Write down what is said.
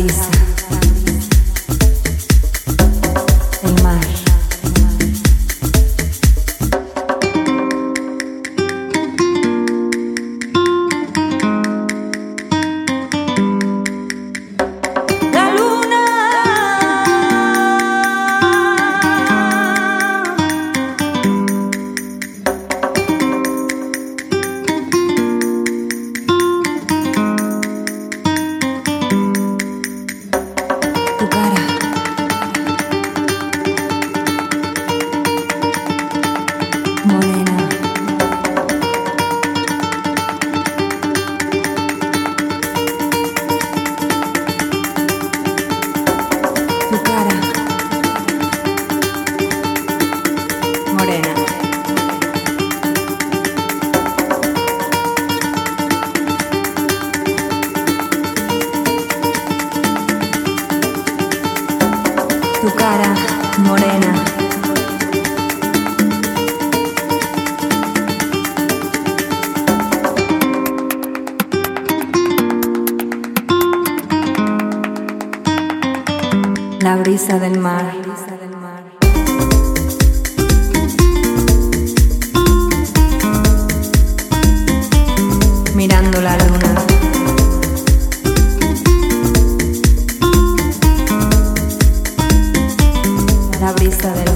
Alice. Cara morena. La brisa del mar. Mirando la luna. Del mar.